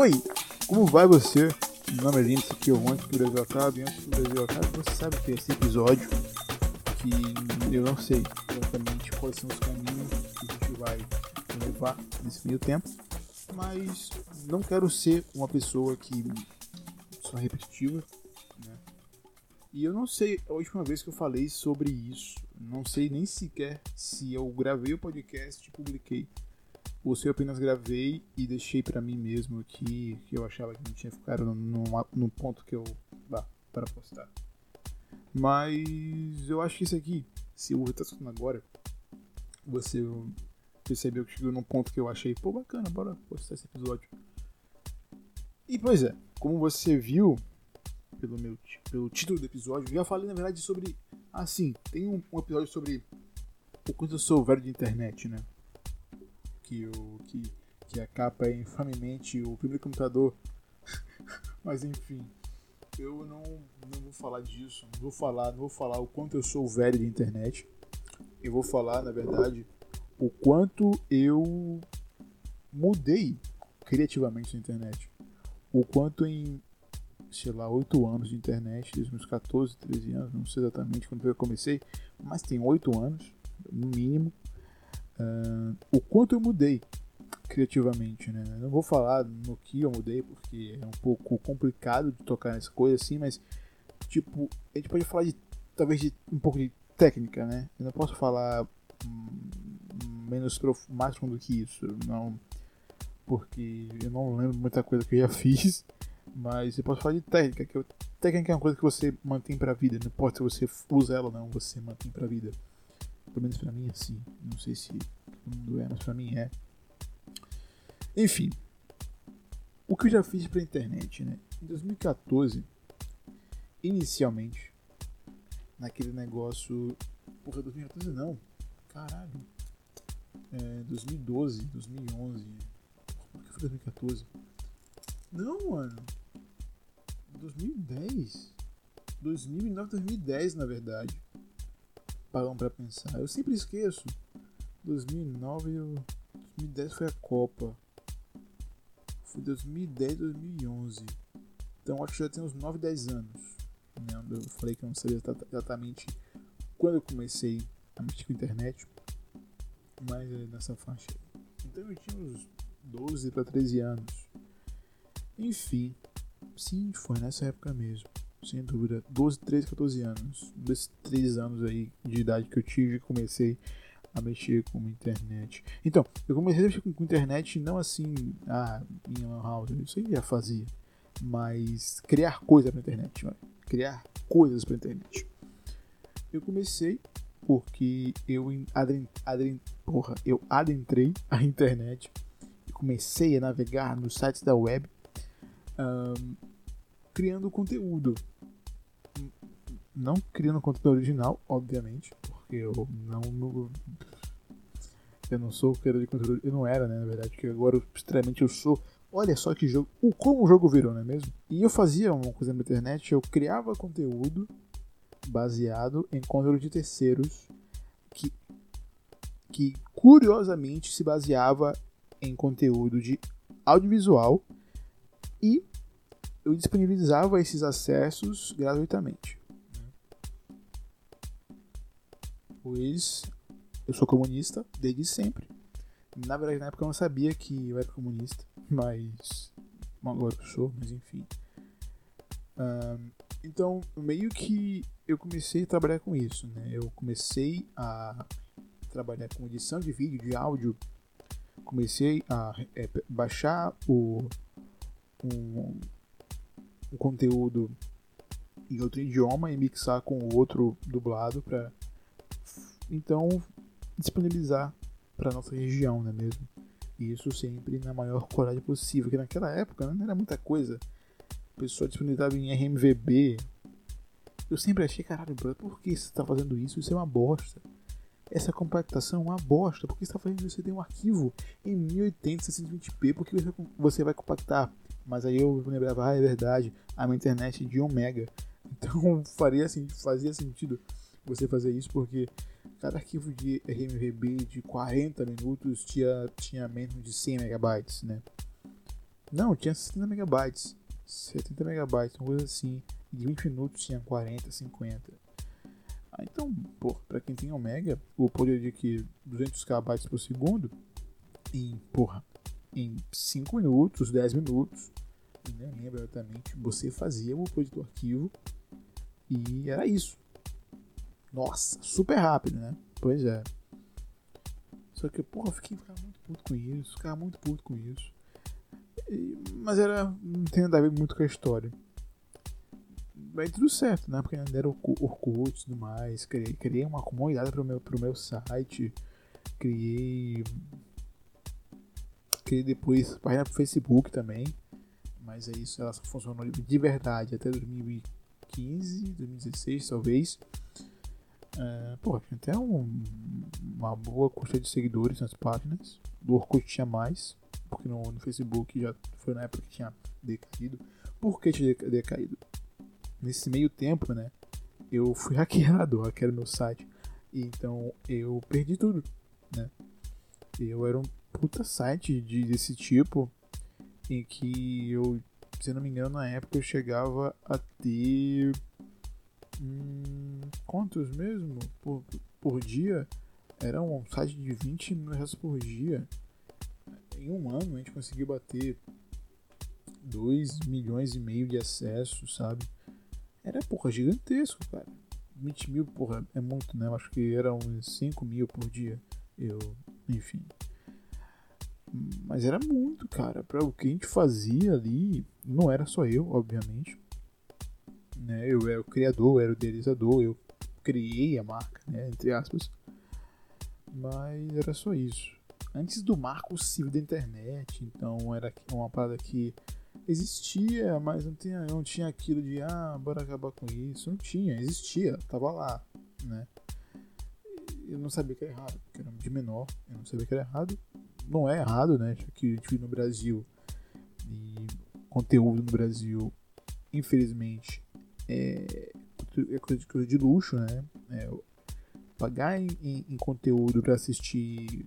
Oi, como vai você? Meu nome é Lino, esse aqui é o Antes que o Brasil Acabe. Antes que o Brasil Acabe, você sabe que esse episódio que eu não sei exatamente quais são os caminhos que a gente vai levar nesse meio tempo, mas não quero ser uma pessoa que só repetitiva, né? E eu não sei a última vez que eu falei sobre isso, não sei nem sequer se eu gravei o podcast e publiquei ou se eu apenas gravei e deixei para mim mesmo aqui, que eu achava que não tinha ficado no, no, no ponto que eu dá para postar. Mas eu acho que isso aqui, se o tá escutando agora, você percebeu que chegou num ponto que eu achei, pô, bacana, bora postar esse episódio. E pois é, como você viu pelo meu pelo título do episódio, já falei na verdade sobre. Ah, sim, tem um, um episódio sobre o quanto eu sou velho de internet, né? Que, o, que, que a capa é infamemente o primeiro computador. Mas enfim, eu não, não vou falar disso, não vou falar, não vou falar o quanto eu sou velho de internet. Eu vou falar, na verdade, o quanto eu mudei criativamente na internet. O quanto em, sei lá, 8 anos de internet, desde meus 14, 13 anos, não sei exatamente quando eu comecei, mas tem 8 anos, no mínimo, uh, o quanto eu mudei criativamente, né? Não vou falar no que eu mudei, porque é um pouco complicado de tocar nessa coisa assim, mas, tipo, a gente pode falar de, talvez, de um pouco de técnica, né? Eu não posso falar hum, menos mais profundo que isso, não, porque eu não lembro muita coisa que eu já fiz, mas eu posso falar de técnica, que eu, técnica é uma coisa que você mantém pra vida, não importa se você usa ela ou não, você mantém pra vida. Pelo menos pra mim assim, não sei se todo mundo é, mas pra mim é. Enfim, o que eu já fiz pra internet, né? Em 2014, inicialmente, naquele negócio. Porra, 2014 não. Caralho. É, 2012, 2011. Por que foi 2014? Não, mano. 2010. 2009, 2010, na verdade. Paramos pra pensar. Eu sempre esqueço. 2009 e 2010 foi a Copa. Foi 2010, 2011. Então acho que já tem uns 9, 10 anos. Né? Eu falei que eu não sabia exatamente quando eu comecei a mexer com a internet. Mas é nessa faixa aí. Então eu tinha uns 12 para 13 anos. Enfim, sim, foi nessa época mesmo. Sem dúvida. 12, 13, 14 anos. Desses 3 anos aí de idade que eu tive, comecei a mexer com internet. Então, eu comecei a mexer com, a internet não assim, ah, em lan house, isso aí já fazia, mas criar coisa para internet, criar coisas para internet. Eu comecei porque eu adren, adren, porra, eu adentrei a internet e comecei a navegar nos sites da web um, criando conteúdo. Não criando conteúdo original, obviamente, porque eu não, não eu não sou criador de conteúdo, eu não era, né, na verdade, que agora extremamente eu sou. Olha só que jogo, o como o jogo virou, não é mesmo? E eu fazia uma coisa na internet, eu criava conteúdo baseado em conteúdo de terceiros que, que curiosamente se baseava em conteúdo de audiovisual e eu disponibilizava esses acessos gratuitamente. Pois eu sou comunista desde sempre. Na verdade, na época eu não sabia que eu era comunista, mas. Agora eu sou, mas enfim. Um, então, meio que eu comecei a trabalhar com isso, né? Eu comecei a trabalhar com edição de vídeo, de áudio. Comecei a é, baixar o um, um conteúdo em outro idioma e mixar com o outro dublado para então disponibilizar para nossa região, não é mesmo? E isso sempre na maior qualidade possível, porque naquela época não era muita coisa. O pessoal disponibilizava em RMVB, eu sempre achei, caralho, por que você está fazendo isso? Isso é uma bosta. Essa compactação é uma bosta. Por que você está fazendo isso? Você tem um arquivo em 1080, 620p, por que você vai compactar? Mas aí eu lembrava, ah, é verdade, a minha internet é de 1 mega. Então faria, assim, fazia sentido você fazer isso, porque cada arquivo de RMVB de 40 minutos tinha, tinha menos de 100 megabytes, né? Não, tinha 70 megabytes. 70 megabytes, uma coisa assim. De 20 minutos tinha 40, 50. Ah, então, pô, pra quem tem Omega, o poder de que 200 KB por segundo, em, porra, em 5 minutos, 10 minutos, nem lembro exatamente, você fazia o upload do arquivo e era isso. Nossa, super rápido, né? Pois é. Só que, porra, eu fiquei ficava muito puto com isso, ficava muito puto com isso. E, mas era. não tem nada a ver muito com a história. Mas tudo certo, né? Porque era Orkut e tudo mais. Criei, criei uma comunidade pro meu, pro meu site. Criei. Criei depois página pro Facebook também. Mas é isso, ela só funcionou de verdade até 2015, 2016 talvez. É, pô, tinha até um, uma boa quantidade de seguidores nas páginas. Do Orkut tinha mais, porque no, no, Facebook já foi na época que tinha decaído. Por que tinha decaído? Nesse meio tempo, né? Eu fui hackeado, hackearam meu site. Então eu perdi tudo, né? Eu era um puta site de, desse tipo em que eu, se não me engano, na época eu chegava a ter Hum, quantos mesmo por, por dia? Era um site de 20 mil reais por dia. Em um ano a gente conseguiu bater 2 milhões e meio de acessos, sabe? Era, porra, gigantesco, cara. 20 mil, porra, é muito, né? Eu acho que era uns 5 mil por dia. Eu, enfim. Mas era muito, cara. Para o que a gente fazia ali, não era só eu, obviamente né? Eu era o criador, eu era o idealizador, eu criei a marca, né? Entre aspas. Mas era só isso. Antes do marco civil da internet, então era uma parada que existia, mas não tinha, não tinha aquilo de ah, bora acabar com isso. Não tinha, existia, tava lá, né? Eu não sabia que era errado, porque era de menor, eu não sabia que era errado. Não é errado, né? Que a gente vive no Brasil e conteúdo no Brasil, infelizmente, é, é coisa, coisa de luxo, né? É, pagar em, em, em conteúdo para assistir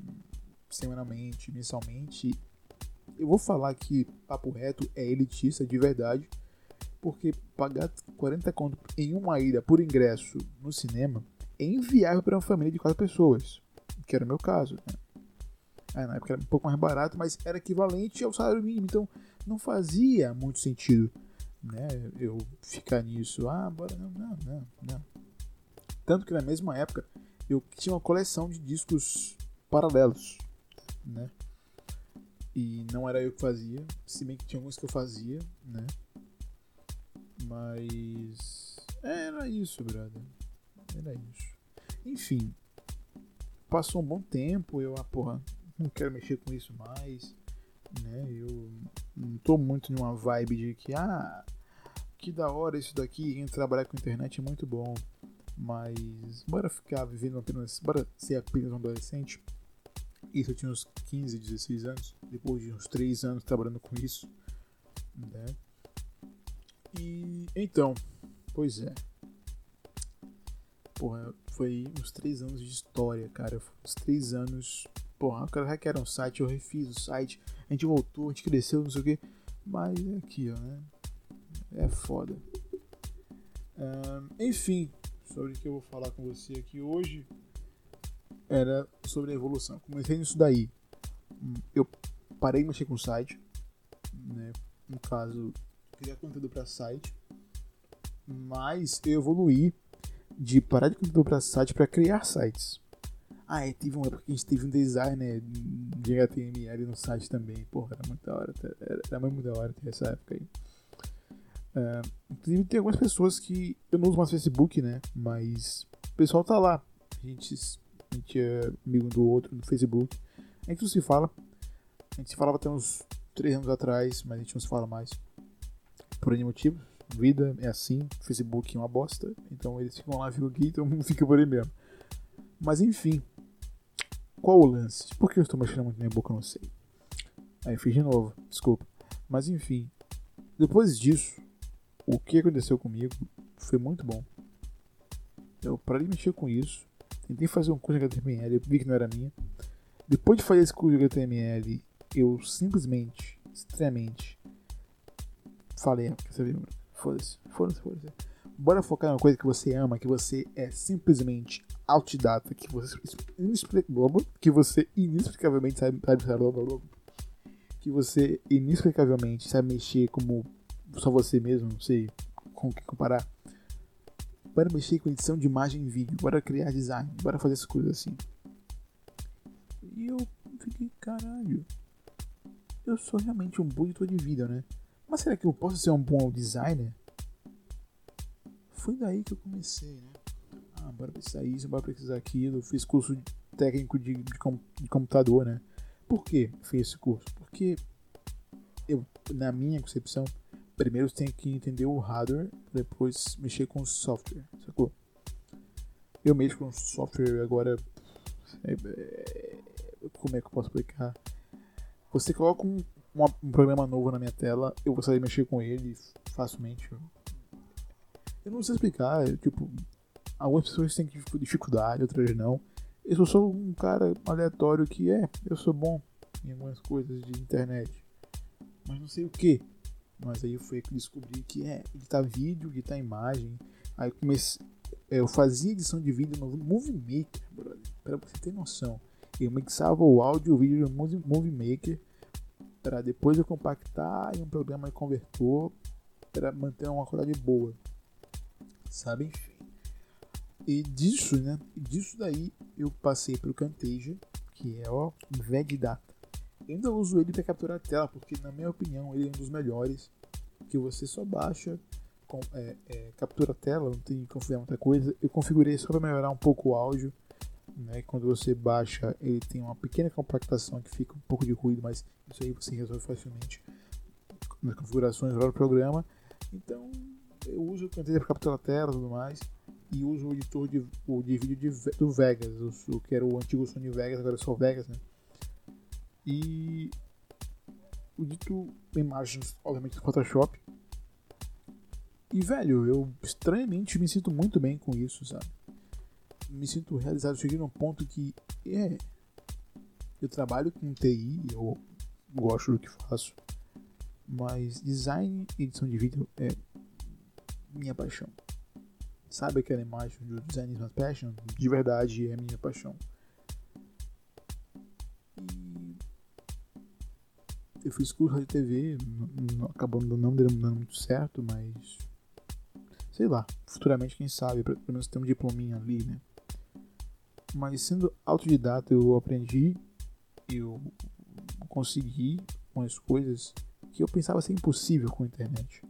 semanalmente, mensalmente. Eu vou falar que papo reto é elitista de verdade, porque pagar 40 conto em uma ida por ingresso no cinema é inviável para uma família de quatro pessoas, que era o meu caso. Né? É, na época era um pouco mais barato, mas era equivalente ao salário mínimo, então não fazia muito sentido né, eu ficar nisso. Ah, bora, não, não, não, não. Tanto que na mesma época eu tinha uma coleção de discos paralelos, né? E não era eu que fazia, se bem que tinha alguns que eu fazia, né? Mas era isso, brother. Era isso. Enfim, passou um bom tempo, eu, ah, porra, não quero mexer com isso mais né? Eu não tô muito numa vibe de que, ah, que da hora isso daqui, em trabalhar com internet é muito bom, mas bora ficar vivendo apenas, bora ser apenas um adolescente. Isso eu tinha uns 15, 16 anos, depois de uns 3 anos trabalhando com isso, né? E então, pois é. Porra, foi uns 3 anos de história, cara. Uns 3 anos porra, o cara hackearam um site, eu refiz o site, a gente voltou, a gente cresceu, não sei o que. Mas é aqui, ó, né? É foda. Um, enfim, sobre o que eu vou falar com você aqui hoje era sobre a evolução. Comecei nisso daí. Eu parei de mexer com o site, né? No caso, criar conteúdo para site, mas eu evoluí de parar de conteúdo para site para criar sites. Ah, teve uma época que a gente teve um designer de HTML no site também. Porra, era muito da hora. Era, era muito da hora ter essa época aí. Uh, inclusive tem algumas pessoas que. Eu não uso mais Facebook, né? Mas o pessoal tá lá. A gente, a gente é amigo do outro no Facebook. A gente não se fala. A gente se falava até uns 3 anos atrás, mas a gente não se fala mais. Por nenhum motivo. Vida é assim, Facebook é uma bosta. Então eles ficam lá, ficam aqui, então fica por aí mesmo. Mas enfim, qual o lance? Por que eu estou mexendo muito na minha boca? Eu não sei. Aí fiz de novo, desculpa. Mas enfim, depois disso, o que aconteceu comigo foi muito bom. Eu parei de mexer com isso, tentei fazer um curso de HTML, vi que não era minha. Depois de fazer esse curso de HTML, eu simplesmente Extremamente. Falei, quer saber? Foda-se, foda-se, foda-se. Bora focar numa coisa que você ama, que você é simplesmente autodidata, que você que você inexplicavelmente sabe, sabe, que você inexplicavelmente sabe mexer como só você mesmo, não sei com o que comparar. Bora mexer com edição de imagem e vídeo, bora criar design, bora fazer essas coisas assim. E eu fiquei, caralho, eu sou realmente um bom editor de vídeo, né? Mas será que eu posso ser um bom designer? Foi daí que eu comecei, né? Ah, bora precisar isso, bora precisar aquilo. Fiz curso técnico de, de, de computador, né? Por que fiz esse curso? Porque eu, na minha concepção, primeiro você tem que entender o hardware, depois mexer com o software, sacou? Eu mexo com software agora. É, é, como é que eu posso explicar? Você coloca um, um, um programa novo na minha tela, eu vou saber mexer com ele facilmente. Eu não sei explicar, eu, tipo, algumas pessoas têm dificuldade, outras não. Eu sou só um cara aleatório que é, eu sou bom em algumas coisas de internet, mas não sei o que. Mas aí foi que descobri que é editar vídeo, editar imagem. Aí comecei, eu fazia edição de vídeo no Movie Maker, brother, pra você ter noção. Eu mixava o áudio e o vídeo no Movie Maker para depois eu compactar em um programa de convertor para manter uma qualidade boa sabe? Enfim. E disso, né? Disso daí eu passei para o Camtasia, que é o VegData. Eu ainda uso ele para capturar a tela, porque na minha opinião ele é um dos melhores. Que você só baixa, com, é, é, captura a tela, não tem que configurar muita coisa. Eu configurei só para melhorar um pouco o áudio. Né? Quando você baixa, ele tem uma pequena compactação que fica um pouco de ruído, mas isso aí você resolve facilmente nas configurações do programa. Então eu uso o Camtasia para capturar tela e tudo mais. E uso o editor de, o, de vídeo de, do Vegas, o, que era o antigo Sony Vegas, agora é só Vegas, né? E edito imagens, obviamente, no Photoshop. E, velho, eu estranhamente me sinto muito bem com isso, sabe? Me sinto realizado. Cheguei num ponto que, é. Eu trabalho com TI, eu gosto do que faço. Mas design e edição de vídeo é minha paixão. Sabe aquela imagem do Design is my passion? De verdade é minha paixão. E eu fiz curso de TV, acabou não dando muito certo, mas sei lá, futuramente quem sabe, pelo menos ter um diplominha ali, né? Mas sendo autodidata eu aprendi, eu consegui umas coisas que eu pensava ser impossível com a internet.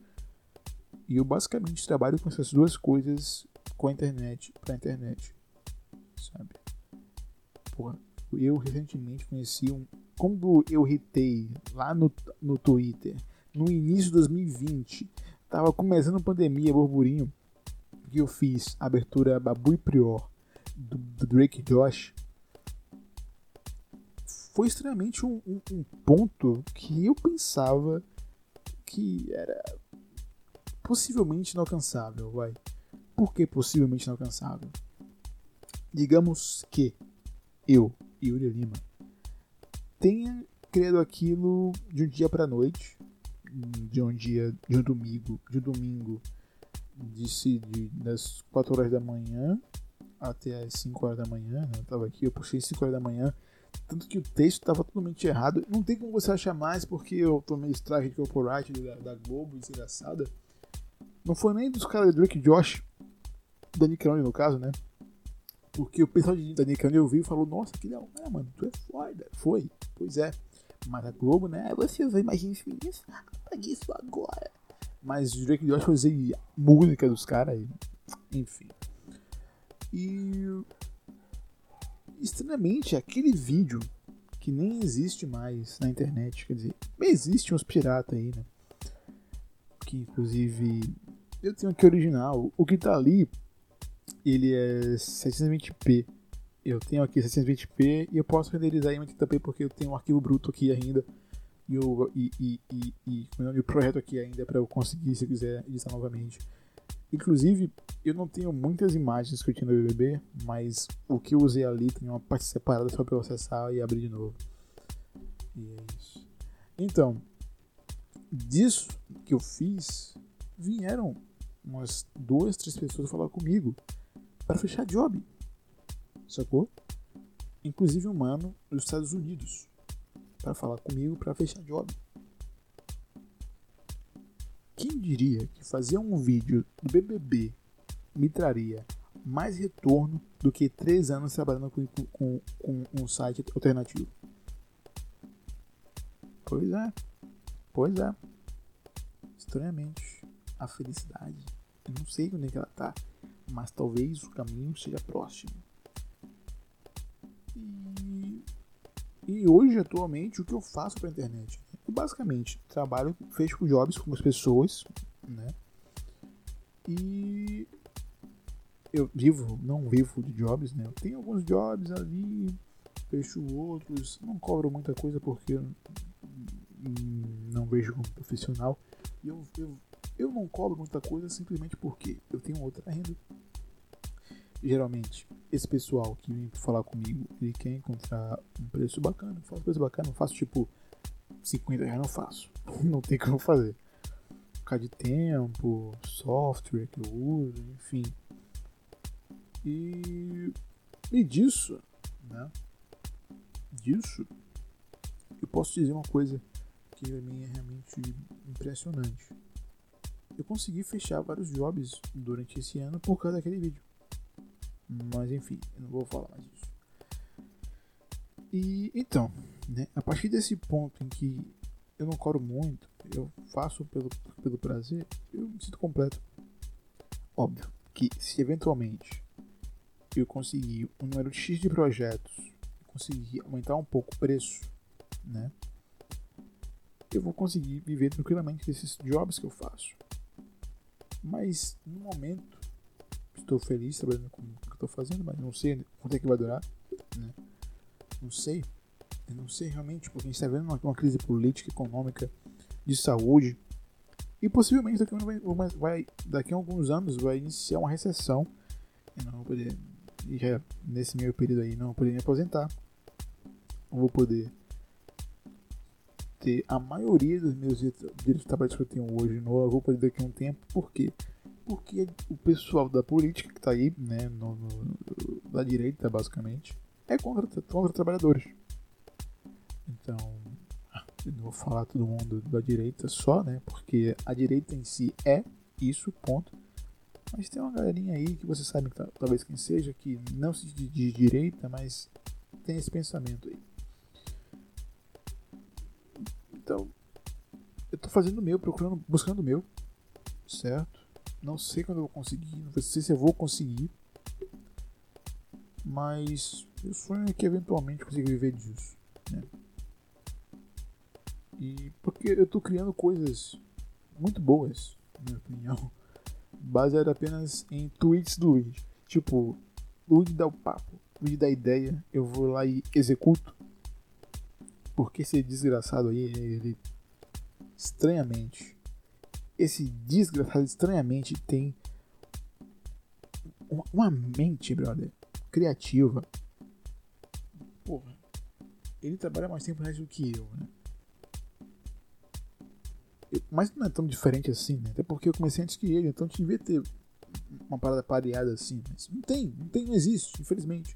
E eu basicamente trabalho com essas duas coisas com a internet, pra internet. Sabe? Porra, eu recentemente conheci um. Quando eu hitei lá no, no Twitter, no início de 2020, tava começando a pandemia, burburinho, que eu fiz a abertura Babu e Prior do, do Drake Josh. Foi extremamente um, um, um ponto que eu pensava que era possivelmente inalcançável, vai. Por que possivelmente inalcançável? Digamos que eu, Yuri Lima, tenha criado aquilo de um dia para noite, de um dia, de um domingo, de um domingo, de, de das 4 horas da manhã até as 5 horas da manhã, né? eu tava aqui, eu puxei 5 horas da manhã, tanto que o texto estava totalmente errado. Não tem como você achar mais, porque eu tomei strike de copyright da, da Globo, desgraçada. Não foi nem dos caras de Drake Josh, da Nickelodeon no caso, né? Porque o pessoal da Nickelodeon ouviu e falou, nossa, que legal, é, mano, tu é foda. Foi, pois é. Mas a Globo, né, você vai imaginar isso, apague isso agora. Mas o Drake Josh fazia música dos caras, enfim. E estranhamente, aquele vídeo que nem existe mais na internet, quer dizer, existe uns piratas aí, né? Que inclusive eu tenho aqui original. O que tá ali, ele é 720p. Eu tenho aqui 720p e eu posso renderizar em 80p porque eu tenho um arquivo bruto aqui ainda. E, o, e, e, e, e, e o projeto aqui ainda é para eu conseguir, se eu quiser, editar novamente. Inclusive, eu não tenho muitas imagens que eu tinha no BBB, mas o que eu usei ali tem uma parte separada só para eu acessar e abrir de novo. E é isso. Então, disso que eu fiz, vieram umas duas, três pessoas falar comigo para fechar job. Sacou? Inclusive um mano dos Estados Unidos para falar comigo para fechar job. Quem diria que fazer um vídeo do BBB me traria mais retorno do que três anos trabalhando com, com, com um site alternativo? Pois é, pois é. Estranhamente, a felicidade, eu não sei onde é que ela tá, mas talvez o caminho seja próximo. E, e hoje, atualmente, o que eu faço para a internet? Eu basicamente trabalho, fecho jobs com as pessoas, né? E eu vivo, não vivo de jobs, né? Eu tenho alguns jobs ali, fecho outros, não cobro muita coisa porque não vejo como profissional. E eu, eu, eu não cobro muita coisa simplesmente porque eu tenho outra renda. Geralmente, esse pessoal que vem falar comigo, ele quer encontrar um preço bacana. Eu faço preço bacana, eu faço tipo 50 reais, não faço. Não tem como fazer. Por de tempo, software que eu uso, enfim. E, e disso, né? Disso, eu posso dizer uma coisa que pra mim é realmente impressionante. Eu consegui fechar vários jobs durante esse ano por causa daquele vídeo. Mas enfim, eu não vou falar mais disso. E então, né, a partir desse ponto em que eu não coro muito, eu faço pelo, pelo prazer, eu me sinto completo. Óbvio que se eventualmente eu conseguir um número X de projetos, conseguir aumentar um pouco o preço, né? Eu vou conseguir viver tranquilamente desses jobs que eu faço. Mas no momento estou feliz trabalhando com o que estou fazendo, mas não sei quanto é que vai durar, né? Não sei. Eu não sei realmente, porque a gente está vendo uma, uma, crise política, econômica, de saúde. E possivelmente daqui, vai, vai, daqui a alguns anos vai iniciar uma recessão. Não vou poder. Já nesse meio período aí, não vou poder me aposentar. Não vou poder ter a maioria dos meus direitos trabalho que eu tenho hoje no poder daqui a um tempo. Por quê? Porque o pessoal da política que está aí, né, no, no, da direita basicamente, é contra, contra trabalhadores. Então, eu não vou falar todo mundo da direita só, né? Porque a direita em si é isso, ponto. Mas tem uma galerinha aí que você sabe, talvez quem seja, que não se diz de direita, mas tem esse pensamento aí. Fazendo o meu, procurando, buscando o meu, certo? Não sei quando eu vou conseguir, não sei se eu vou conseguir, mas meu sonho é que eventualmente consiga viver disso, né? E porque eu tô criando coisas muito boas, na minha opinião, baseado apenas em tweets do Luigi. Tipo, Luigi dá o papo, Luigi dá a ideia, eu vou lá e executo. Porque esse desgraçado aí, ele estranhamente, esse desgraçado estranhamente tem uma mente, brother, criativa. Porra, ele trabalha mais tempo do que eu, né? Mas não é tão diferente assim, né? Até porque eu comecei antes que ele, então devia ter uma parada pareada assim. Mas não tem, não tem, não existe, infelizmente.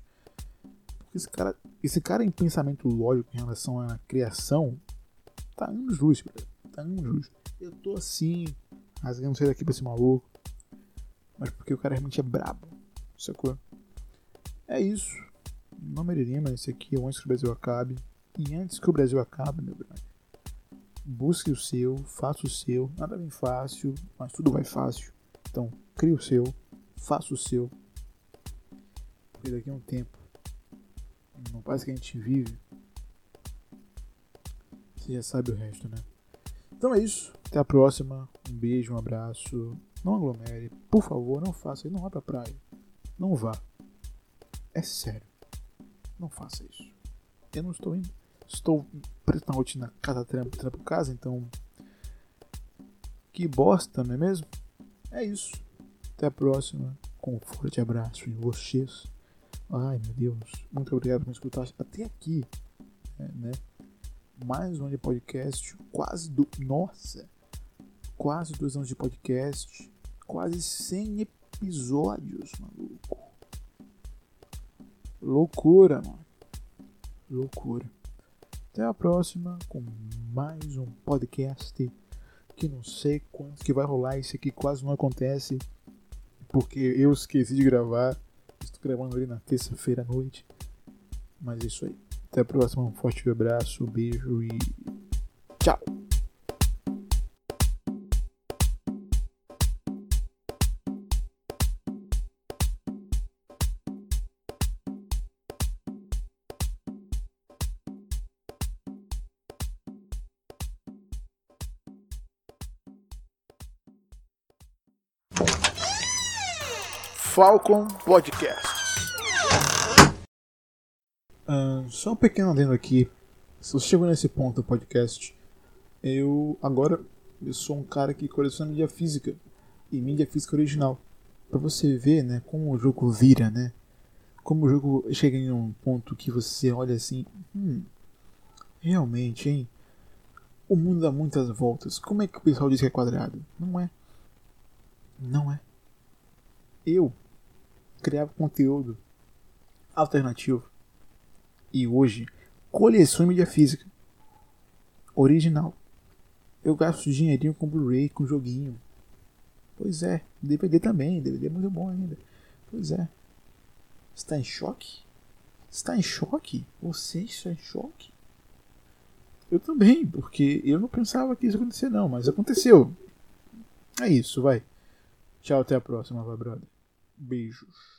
Porque esse cara, esse cara em pensamento lógico em relação à criação tá luz, brother. Tá anos luz. Eu tô assim, rasgando sair daqui pra esse maluco. Mas porque o cara realmente é brabo, sacou? É isso. Não meriria, mas esse aqui é antes que o Brasil acabe. E antes que o Brasil acabe, meu brother, busque o seu, faça o seu. Nada vem fácil, mas tudo vai fácil. Então, crie o seu, faça o seu. Porque daqui a um tempo, não parece que a gente vive. Você já sabe o resto, né? Então é isso. Até a próxima. Um beijo, um abraço. Não aglomere. Por favor, não faça. Não vá pra praia. Não vá. É sério. Não faça isso. Eu não estou indo. Estou preto na rotina casa trampo, trampo casa, então. Que bosta, não é mesmo? É isso. Até a próxima. Com um forte abraço em vocês. Ai meu Deus. Muito obrigado por me escutar até aqui. É, né? Mais um ano de podcast, quase do. Nossa! Quase dois anos de podcast, quase 100 episódios, maluco. Loucura, mano. Loucura. Até a próxima com mais um podcast que não sei quando que vai rolar. Isso aqui quase não acontece porque eu esqueci de gravar. Estou gravando ele na terça-feira à noite. Mas é isso aí. Até a próxima. Um forte abraço, beijo e tchau. Falcon Podcasts. Uh, só um pequeno adendo aqui. Se você chegou nesse ponto do podcast, eu agora eu sou um cara que coleciona mídia física e mídia física original. Para você ver, né, como o jogo vira, né? Como o jogo chega em um ponto que você olha assim, hum, realmente, hein? O mundo dá muitas voltas. Como é que o pessoal diz que é quadrado? Não é. Não é. Eu criava conteúdo alternativo. E hoje, coleção mídia física. Original. Eu gasto dinheirinho com Blu-ray, com joguinho. Pois é, DVD também, DVD é muito bom ainda. Pois é. Está em choque? Está em choque? Você está em choque? Eu também, porque eu não pensava que isso ia acontecer não, mas aconteceu. É isso, vai. Tchau, até a próxima, vai, brother. Beijos.